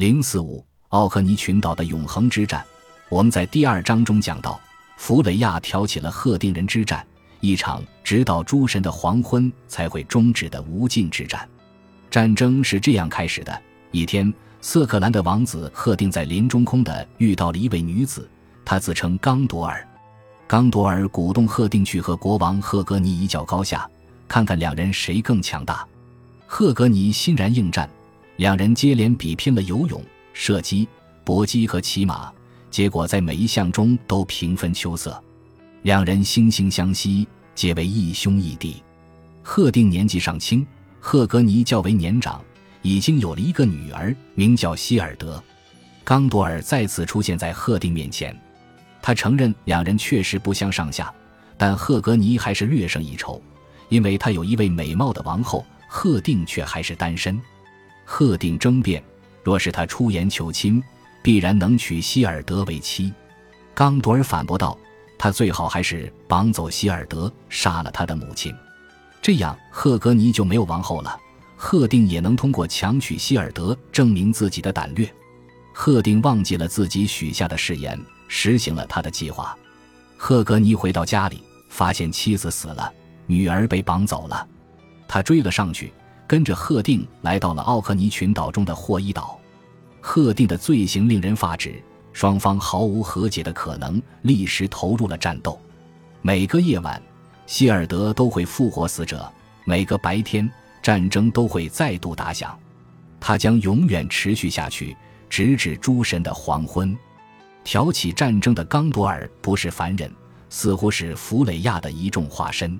零四五奥克尼群岛的永恒之战，我们在第二章中讲到，弗雷亚挑起了赫定人之战，一场直到诸神的黄昏才会终止的无尽之战。战争是这样开始的：一天，瑟克兰的王子赫定在林中空的遇到了一位女子，她自称刚多尔。刚多尔鼓动赫定去和国王赫格尼一较高下，看看两人谁更强大。赫格尼欣然应战，两人接连比拼了游泳、射击、搏击和骑马，结果在每一项中都平分秋色。两人惺惺相惜，结为义兄义弟。赫定年纪尚轻，赫格尼较为年长，已经有了一个女儿，名叫希尔德。刚多尔再次出现在赫定面前。他承认两人确实不相上下，但赫格尼还是略胜一筹，因为他有一位美貌的王后，赫定却还是单身。赫定争辩，若是他出言求亲，必然能娶希尔德为妻。刚多尔反驳道：“他最好还是绑走希尔德，杀了他的母亲，这样赫格尼就没有王后了。赫定也能通过强娶希尔德证明自己的胆略。”赫定忘记了自己许下的誓言。实行了他的计划。赫格尼回到家里，发现妻子死了，女儿被绑走了。他追了上去，跟着赫定来到了奥克尼群岛中的霍伊岛。赫定的罪行令人发指，双方毫无和解的可能，立时投入了战斗。每个夜晚，希尔德都会复活死者；每个白天，战争都会再度打响。它将永远持续下去，直至诸神的黄昏。挑起战争的刚多尔不是凡人，似乎是弗雷亚的一众化身。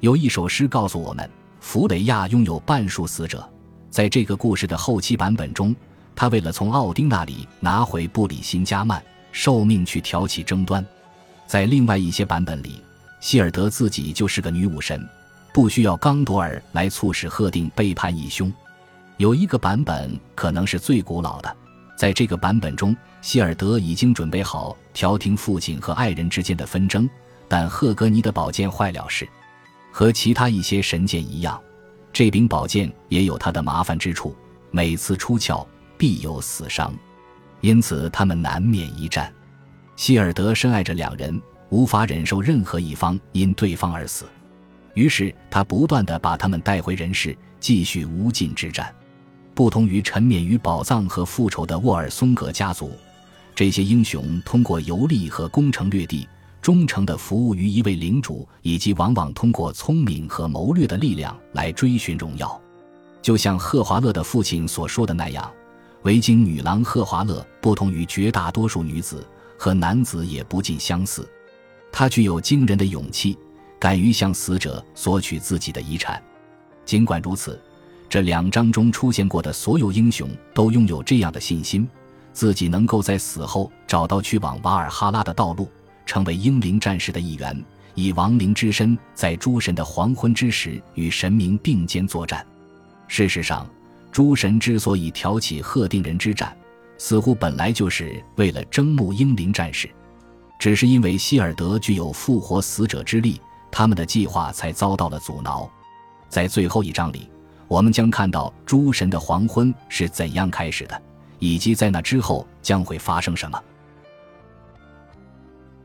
有一首诗告诉我们，弗雷亚拥有半数死者。在这个故事的后期版本中，他为了从奥丁那里拿回布里辛加曼，受命去挑起争端。在另外一些版本里，希尔德自己就是个女武神，不需要刚多尔来促使赫定背叛义兄。有一个版本可能是最古老的。在这个版本中，希尔德已经准备好调停父亲和爱人之间的纷争，但赫格尼的宝剑坏了事，和其他一些神剑一样，这柄宝剑也有它的麻烦之处，每次出鞘必有死伤，因此他们难免一战。希尔德深爱着两人，无法忍受任何一方因对方而死，于是他不断地把他们带回人世，继续无尽之战。不同于沉湎于宝藏和复仇的沃尔松格家族，这些英雄通过游历和攻城略地，忠诚地服务于一位领主，以及往往通过聪明和谋略的力量来追寻荣耀。就像赫华勒的父亲所说的那样，维京女郎赫华勒不同于绝大多数女子和男子也不尽相似，她具有惊人的勇气，敢于向死者索取自己的遗产。尽管如此。这两章中出现过的所有英雄都拥有这样的信心：自己能够在死后找到去往瓦尔哈拉的道路，成为英灵战士的一员，以亡灵之身在诸神的黄昏之时与神明并肩作战。事实上，诸神之所以挑起赫定人之战，似乎本来就是为了征募英灵战士，只是因为希尔德具有复活死者之力，他们的计划才遭到了阻挠。在最后一章里。我们将看到诸神的黄昏是怎样开始的，以及在那之后将会发生什么。